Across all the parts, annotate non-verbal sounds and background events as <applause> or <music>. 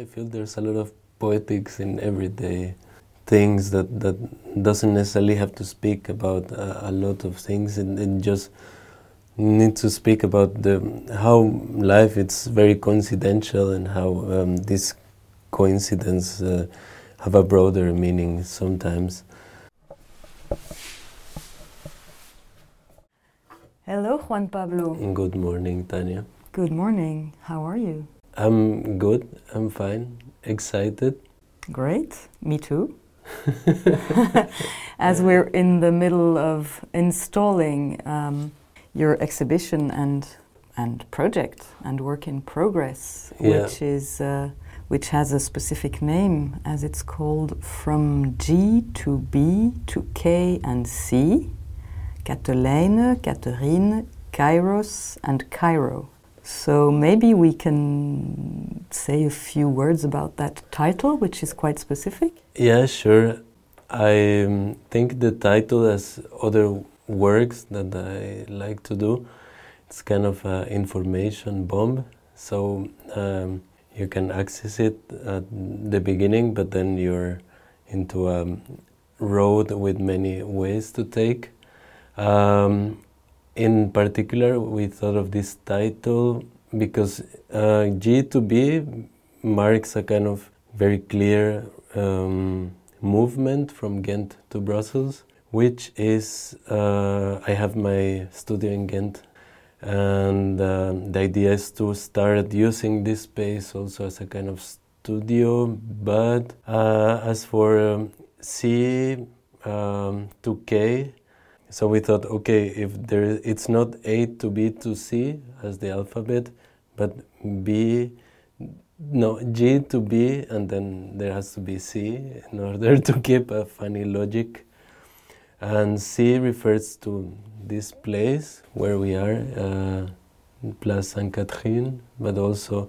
I feel there's a lot of poetics in everyday things that that doesn't necessarily have to speak about a, a lot of things and, and, just need to speak about the how life it's very coincidental and how um, this coincidence uh, have a broader meaning sometimes. Hello, Juan Pablo. Good morning, Tanya. Good morning. How are you? I'm good. I'm fine. Excited. Great. Me too. <laughs> As we're in the middle of installing um, your exhibition and and project and work in progress, Yeah. which is uh, which has a specific name, as it's called from G to B to K and C, Katelijne, Catherine, Kairos, and Cairo. So maybe we can say a few words about that title, which is quite specific. Yeah, sure. I um, think the title has other works that I like to do. It's kind of an information bomb, so um, you can access it at the beginning, but then you're into a road with many ways to take. Um, in particular, we thought of this title because uh, G to B marks a kind of very clear um, movement from Ghent to Brussels, which is uh, I have my studio in Ghent, and um, the idea is to start using this space also as a kind of studio. But uh, as for um, C um, to K, so we thought, okay, if there, it's not A to B to C as the alphabet, but B, no, G to B, and then there has to be C in order to keep a funny logic. And C refers to this place where we are, uh, Place Sainte Catherine, but also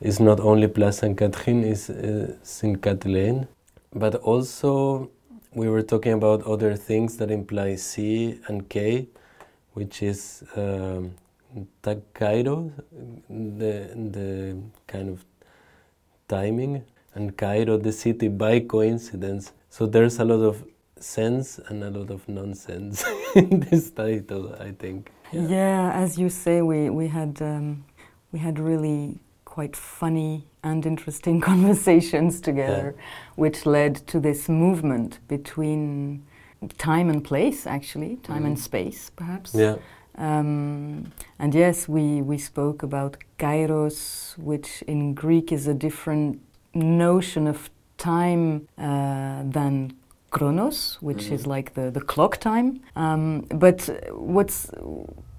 it's not only Place Sainte Catherine, it's uh, Saint Catherine, but also we were talking about other things that imply C and K, which is um, Cairo, the, the kind of timing, and Cairo, the city, by coincidence. So there's a lot of sense and a lot of nonsense <laughs> in this title, I think. Yeah, as you say, we, we had um, we had really quite funny and interesting <laughs> conversations together, which led to this movement between time and place, actually, time and Mhm. space, perhaps. Yeah, Um, and yes, we, we spoke about kairos, which in Greek is a different notion of time uh, than chronos, which Mhm. is like the, the clock time. Um, but what's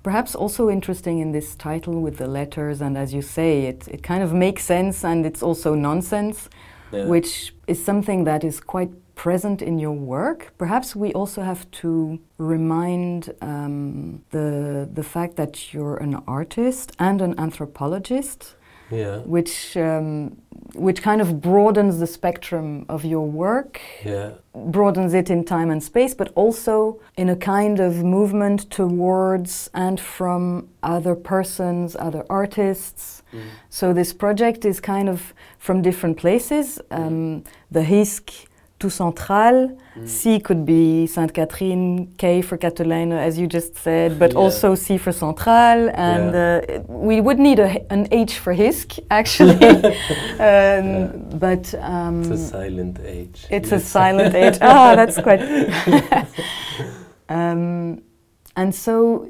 perhaps also interesting in this title with the letters, and as you say, it, it kind of makes sense and it's also nonsense yeah. which is something that is quite present in your work. Perhaps we also have to remind um, the the fact that you're an artist and an anthropologist, yeah, which um, which kind of broadens the spectrum of your work, yeah, broadens it in time and space, but also in a kind of movement towards and from other persons, other artists. Mm. So this project is kind of from different places. Um, the HISK tout central, Mm. C could be Sainte Catherine, K for Catherine, as you just said, but Yeah. also C for central, and Yeah. uh, we would need a, an H for HISK <laughs> actually. <laughs> um, But um, It's a silent age. it's a silent H. <laughs> Ah, that's quite. um, and so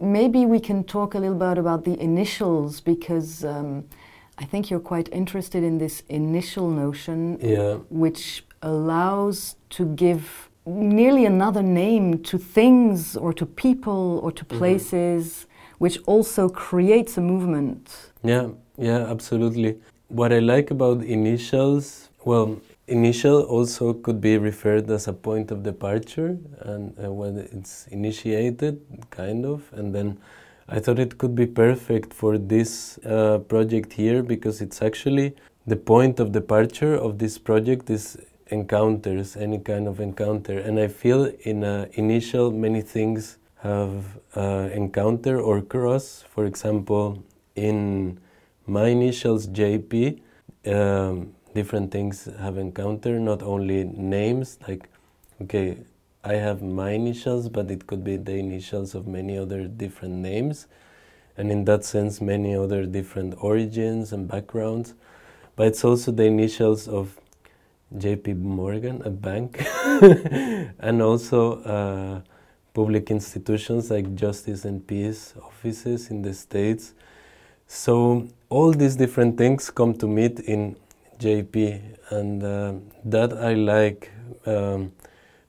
maybe we can talk a little bit about the initials because um, I think you're quite interested in this initial notion, Yeah, which allows to give nearly another name to things or to people or to Mhm. places, which also creates a movement. Yeah, yeah, absolutely. What I like about initials, well, initial also could be referred as a point of departure, and uh, when it's initiated, kind of, and then I thought it could be perfect for this uh, project here because it's actually the point of departure of this project is encounters, any kind of encounter, and I feel in a initial many things have uh, encounter or cross. For example, in my initials JP, um, different things have encountered, not only names, like, okay, I have my initials, but it could be the initials of many other different names, and in that sense, many other different origins and backgrounds. But it's also the initials of JP Morgan, a bank, <laughs> and also uh, public institutions like Justice and Peace offices in the States. So all these different things come to meet in JP, and uh, that I like um,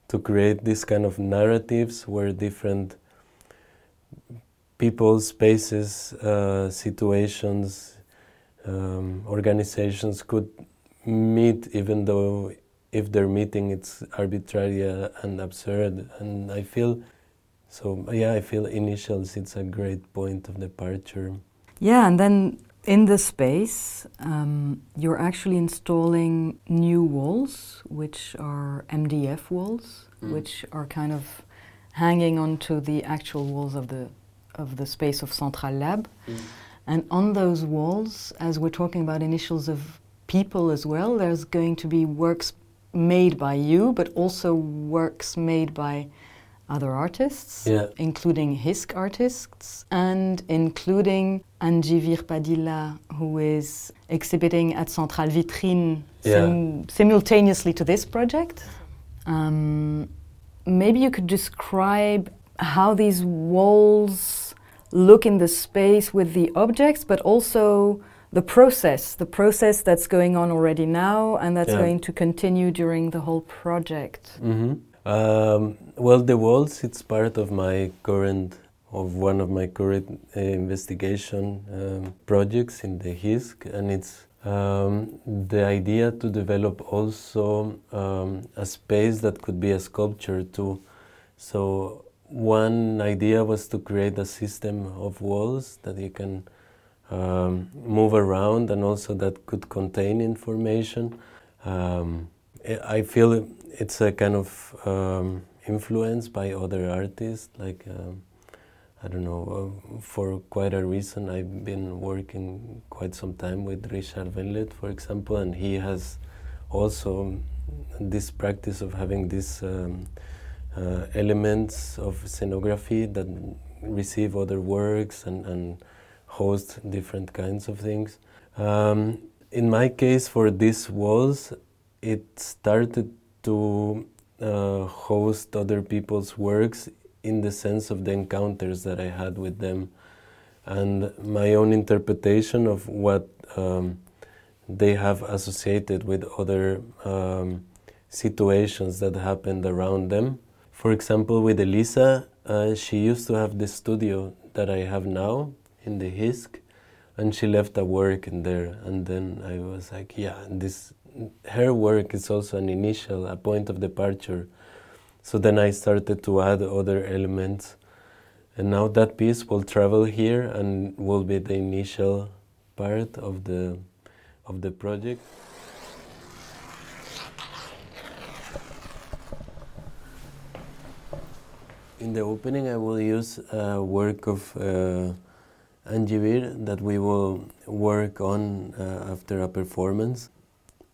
to create this kind of narratives where different people, spaces, uh, situations, um, organizations could meet, even though if they're meeting, it's arbitrary and absurd. And I feel so. Yeah, I feel initials. It's a great point of departure. Yeah, and then in the space, um, you're actually installing new walls, which are MDF walls, mm. which are kind of hanging onto the actual walls of the of the space of Central Lab. Mm. And on those walls, as we're talking about initials of people as well, there's going to be works made by you, but also works made by other artists, yeah. including HISK artists, and including Angie Virpadilla, who is exhibiting at Centrale Vitrine yeah. sim simultaneously to this project. Um, maybe you could describe how these walls look in the space with the objects, but also the process, the process that's going on already now and that's yeah. going to continue during the whole project. Mm-hmm. Um, well, the walls, it's part of my current, of one of my current uh, investigation um, projects in the HISK, and it's um, the idea to develop also um, a space that could be a sculpture too. So one idea was to create a system of walls that you can um, move around and also that could contain information. Um, I feel it's a kind of um, influence by other artists. Like um, I don't know, uh, for quite a reason, I've been working quite some time with Richard Venlet, for example, and he has also this practice of having these um, uh, elements of scenography that receive other works and, and host different kinds of things. Um, in my case, for this walls, it started to uh, host other people's works in the sense of the encounters that I had with them and my own interpretation of what um, they have associated with other um, situations that happened around them. For example, with Elisa, uh, she used to have the studio that I have now in the HISK, and she left a work in there. And then I was like, yeah, this her work is also an initial, a point of departure. So then I started to add other elements. And now that piece will travel here and will be the initial part of the, of the project. In the opening, I will use a work of uh, Angie Vir that we will work on uh, after a performance.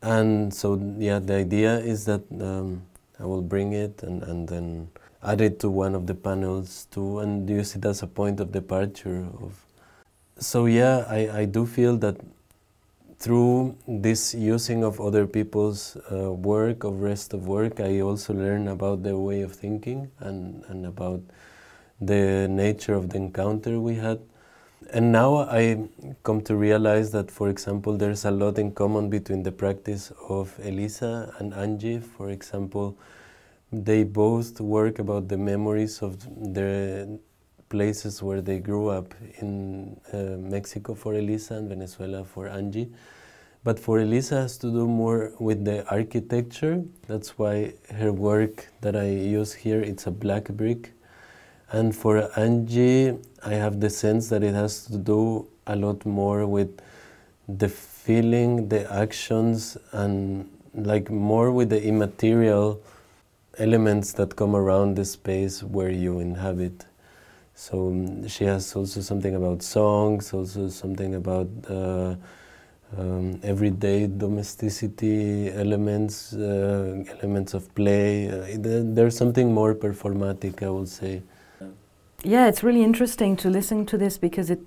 And so yeah the idea is that um, I will bring it and, and then add it to one of the panels too and use it as a point of departure of so yeah I, I do feel that through this using of other people's uh, work of rest of work I also learn about their way of thinking and, and about the nature of the encounter we had and now I come to realize that, for example, there's a lot in common between the practice of Elisa and Angie. For example, they both work about the memories of the places where they grew up in uh, Mexico for Elisa and Venezuela for Angie. But for Elisa has to do more with the architecture. That's why her work that I use here, it's a black brick and for Angie, I have the sense that it has to do a lot more with the feeling, the actions, and like more with the immaterial elements that come around the space where you inhabit. So um, she has also something about songs, also something about uh, um, everyday domesticity elements, uh, elements of play. Uh, there's something more performatic, I would say. Yeah, it's really interesting to listen to this because it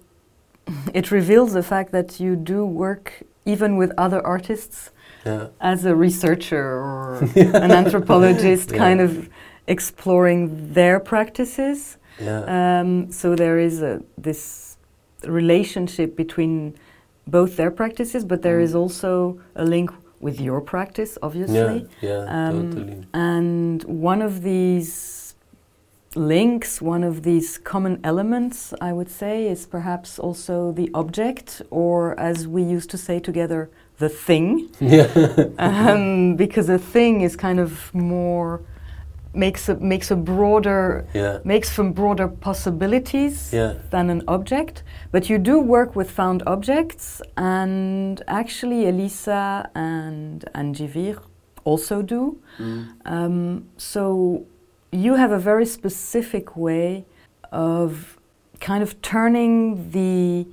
<laughs> it reveals the fact that you do work even with other artists yeah. as a researcher or <laughs> an anthropologist, yeah. kind of exploring their practices. Yeah. Um, so there is a, this relationship between both their practices, but there mm. is also a link with your practice, obviously. Yeah, yeah, um, totally. And one of these links, one of these common elements, I would say, is perhaps also the object, or as we used to say together, the thing. Yeah. <laughs> um, because a thing is kind of more makes a makes a broader yeah. makes from broader possibilities yeah. than an object. But you do work with found objects, and actually Elisa and Angie Vir also do. Mm. Um, so you have a very specific way of kind of turning the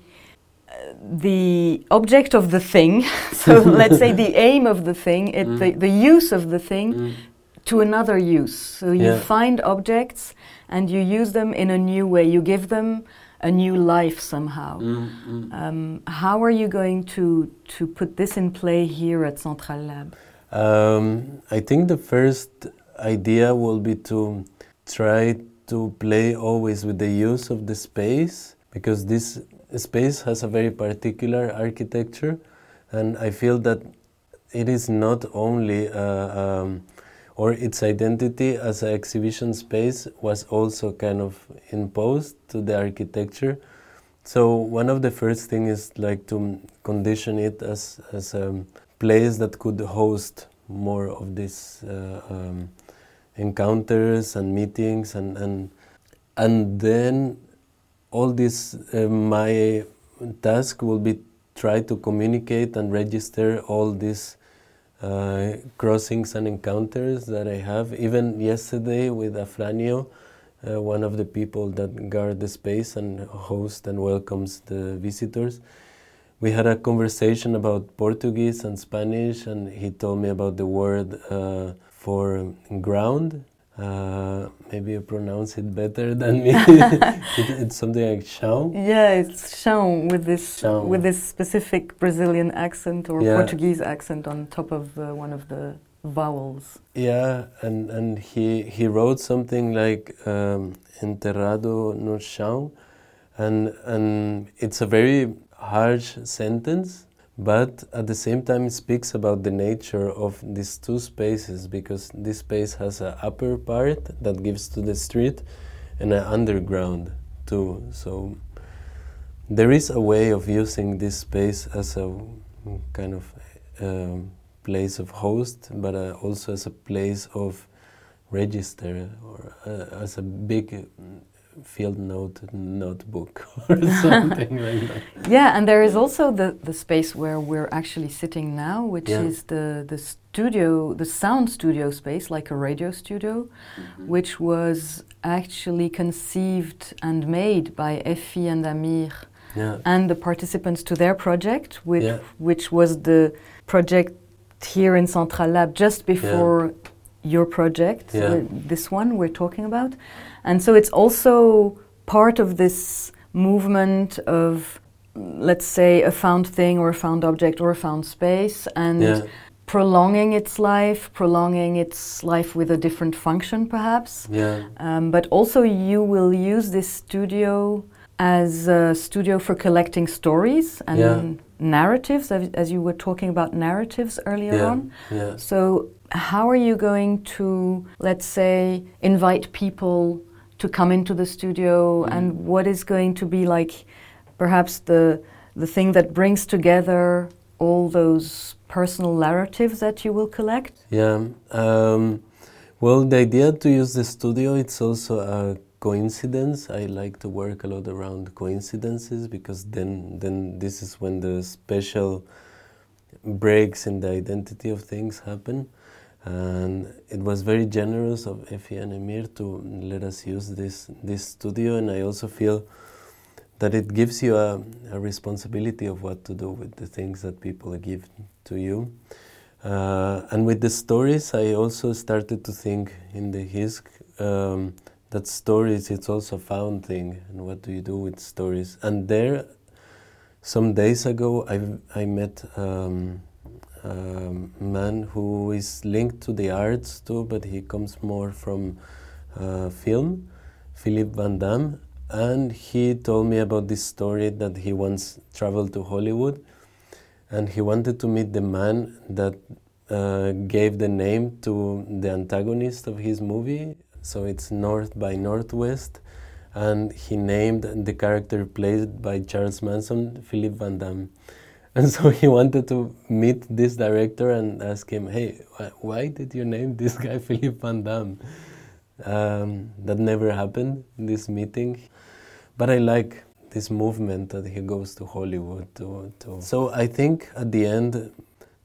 the object of the thing, <laughs> so <laughs> let's say the aim of the thing, it, mm. the, the use of the thing, mm to another use. So you Yeah. find objects and you use them in a new way. You give them a new life somehow. Mm, mm. Um, how are you going to, to put this in play here at Central Lab? Um, I think the first idea will be to try to play always with the use of the space because this space has a very particular architecture, and I feel that it is not only uh, um, or its identity as an exhibition space was also kind of imposed to the architecture. So one of the first things is like to condition it as as a place that could host more of this uh, um, encounters and meetings and and and then all this uh, my task will be try to communicate and register all these uh, crossings and encounters that I have. Even yesterday with Afranio, uh, one of the people that guard the space and host and welcomes the visitors, we had a conversation about Portuguese and Spanish, and he told me about the word uh, for ground uh, maybe you pronounce it better <laughs> than me. it, it's something like chão. Yeah, it's chão with this Chão. with this specific Brazilian accent or Yeah. Portuguese accent on top of uh, one of the vowels. Yeah, and, and he, he wrote something like um, enterrado no chão, and, and it's a very harsh sentence, but at the same time it speaks about the nature of these two spaces because this space has an upper part that gives to the street and an underground too. So there is a way of using this space as a kind of um, place of host, but uh, also as a place of register or uh, as a big field note notebook <laughs> or <laughs> something like that. Yeah, and there is also the, the space where we're actually sitting now, which Yeah. is the, the studio, the sound studio space, like a radio studio, mm-hmm. which was actually conceived and made by Effie and Amir Yeah. and the participants to their project, which, Yeah. which was the project here in Central Lab just before your project, Yeah. uh, this one we're talking about. And so it's also part of this movement of, let's say, a found thing or a found object or a found space and Yeah. prolonging its life, prolonging its life with a different function perhaps. Yeah. Um, but also, you will use this studio as a studio for collecting stories and Yeah. narratives, as, as you were talking about narratives earlier Yeah. on. Yeah. So, how are you going to, let's say, invite people to come into the studio, Mm. and what is going to be like, perhaps the the thing that brings together all those personal narratives that you will collect? Yeah. Um, well, the idea to use the studio it's also a coincidence. I like to work a lot around coincidences because then then this is when the special breaks in the identity of things happen. And it was very generous of Effie and Emir to let us use this this studio, and I also feel that it gives you a, a, responsibility of what to do with the things that people give to you. Uh, and with the stories, I also started to think in the HISK um, that stories it's also a found thing, and what do you do with stories? And there, some days ago, I I met um, a man who is linked to the arts too, but he comes more from uh, film, Philip Van Damme, and he told me about this story that he once traveled to Hollywood, and he wanted to meet the man that uh, gave the name to the antagonist of his movie. So it's North by Northwest, and he named the character played by Charles Manson Philip Van Damme. And so he wanted to meet this director and ask him, hey, wh why did you name this guy <laughs> Philip Van Damme? Um, that never happened, in this meeting. But I like this movement that he goes to Hollywood to, to. So I think at the end,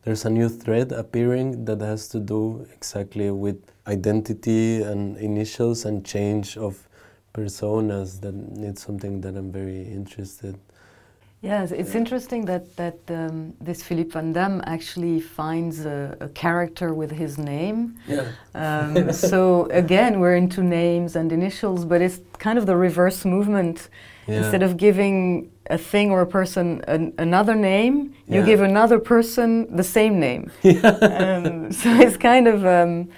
there's a new thread appearing that has to do exactly with identity and initials and change of personas that it's something that I'm very interested Yes, it's yeah. interesting that that um, this Philippe Van Damme actually finds a, a character with his name. Yeah. Um, <laughs> so again, we're into names and initials, but it's kind of the reverse movement. Yeah. Instead of giving a thing or a person an, another name, you give another person the same name. <laughs> um, so it's kind of um,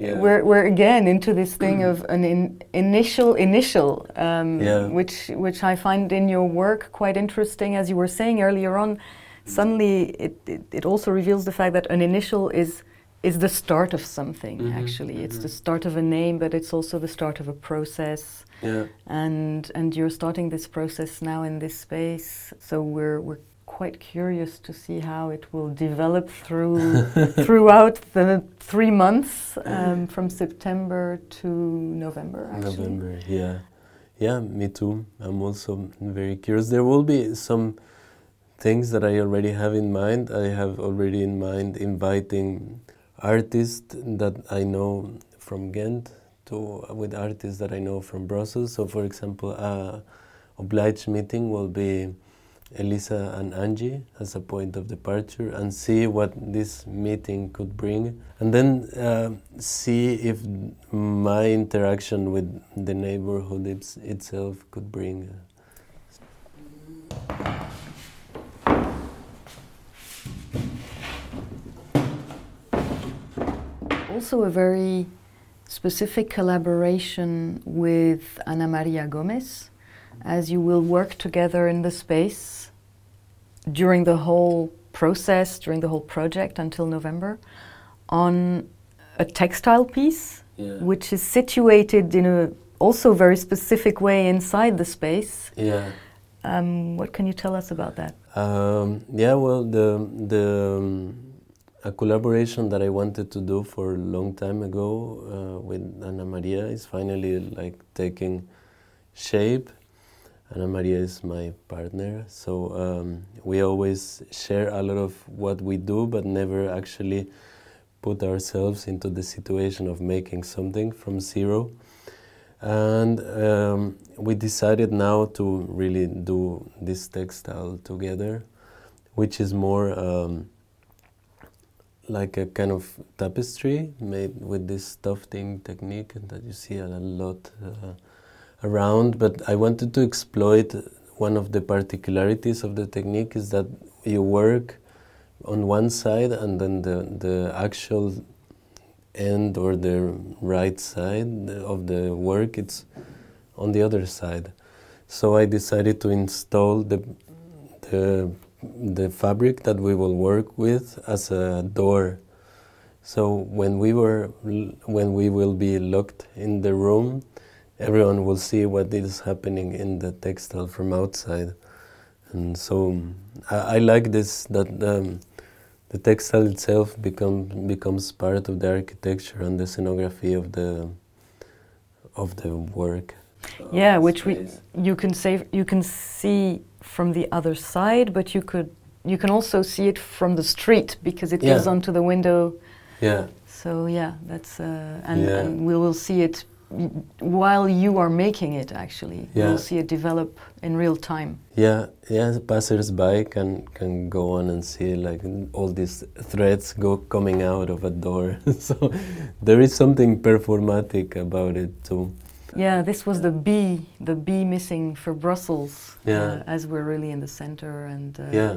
yeah. we're, we're again into this thing of an in, initial initial, um, yeah. which which I find in your work quite interesting. As you were saying earlier on, suddenly it, it, it also reveals the fact that an initial is is the start of something. Mm -hmm. Actually, it's mm -hmm. the start of a name, but it's also the start of a process. Yeah. And and you're starting this process now in this space, so we're we're quite curious to see how it will develop <laughs> through throughout the three months um, from September to November. Actually. November, yeah, yeah, me too. I'm also very curious. There will be some things that I already have in mind. I have already in mind inviting artists that I know from Ghent to with artists that I know from Brussels. So, for example, a obliged meeting will be Elisa and Angie as a point of departure and see what this meeting could bring. And then uh, see if my interaction with the neighborhood it's, itself could bring. Also, a very specific collaboration with Ana Maria Gomez as you will work together in the space during the whole process, during the whole project until November, on a textile piece, yeah. which is situated in a also very specific way inside the space. Yeah. Um, what can you tell us about that? Um, yeah, well, the the um, a collaboration that I wanted to do for a long time ago uh, with Ana Maria is finally like taking shape Ana Maria is my partner, so um, we always share a lot of what we do, but never actually put ourselves into the situation of making something from zero. And um, we decided now to really do this textile together, which is more um, like a kind of tapestry made with this tufting technique that you see a lot. Uh, around, but I wanted to exploit one of the particularities of the technique is that you work on one side and then the, the actual end or the right side of the work it's on the other side. So I decided to install the, the, the fabric that we will work with as a door. So when we were when we will be locked in the room, everyone will see what is happening in the textile from outside. And so I, I like this that um, the textile itself become, becomes part of the architecture and the scenography of the of the work. Yeah, which we you can say you can see from the other side, but you could you can also see it from the street because it yeah. gives onto the window. Yeah. So yeah, that's uh, and, yeah. and we will see it while you are making it, actually, Yeah. you'll see it develop in real time. Yeah, yeah. Passers-by can can go on and see like all these threads go coming out of a door. <laughs> so there is something performatic about it too. Yeah, this was the B, the B missing for Brussels, Yeah. uh, as we're really in the center, and uh, yeah.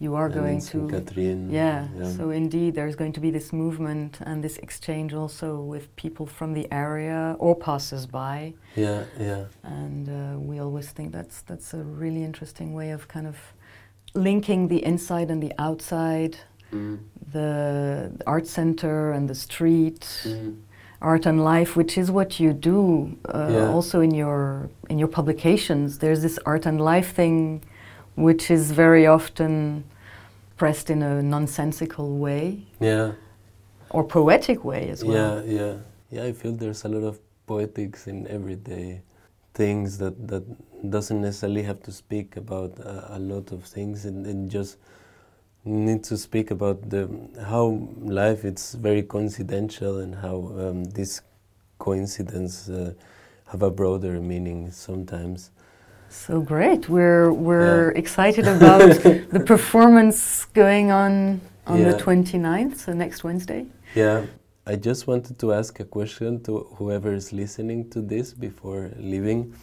You are going to. Catherine. Yeah, so indeed, there's going to be this movement and this exchange also with people from the area or passers-by, yeah, yeah, and uh, we always think that's that's a really interesting way of kind of linking the inside and the outside, Mm. the art center and the street, Mm. art and life, which is what you do uh, Yeah. also in your in your publications. There's this art and life thing, which is very often pressed in a nonsensical way yeah. or poetic way as well. Yeah, yeah, yeah. I feel there's a lot of poetics in everyday things that that doesn't necessarily have to speak about uh, a lot of things, and, and just need to speak about the how life it's very coincidental and how um, this coincidence uh, have a broader meaning sometimes. So great. We're we're yeah. excited about <laughs> the performance going on on yeah. the 29th, so next Wednesday. Yeah. I just wanted to ask a question to whoever is listening to this before leaving.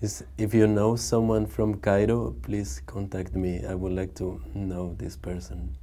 Is if you know someone from Cairo, please contact me. I would like to know this person.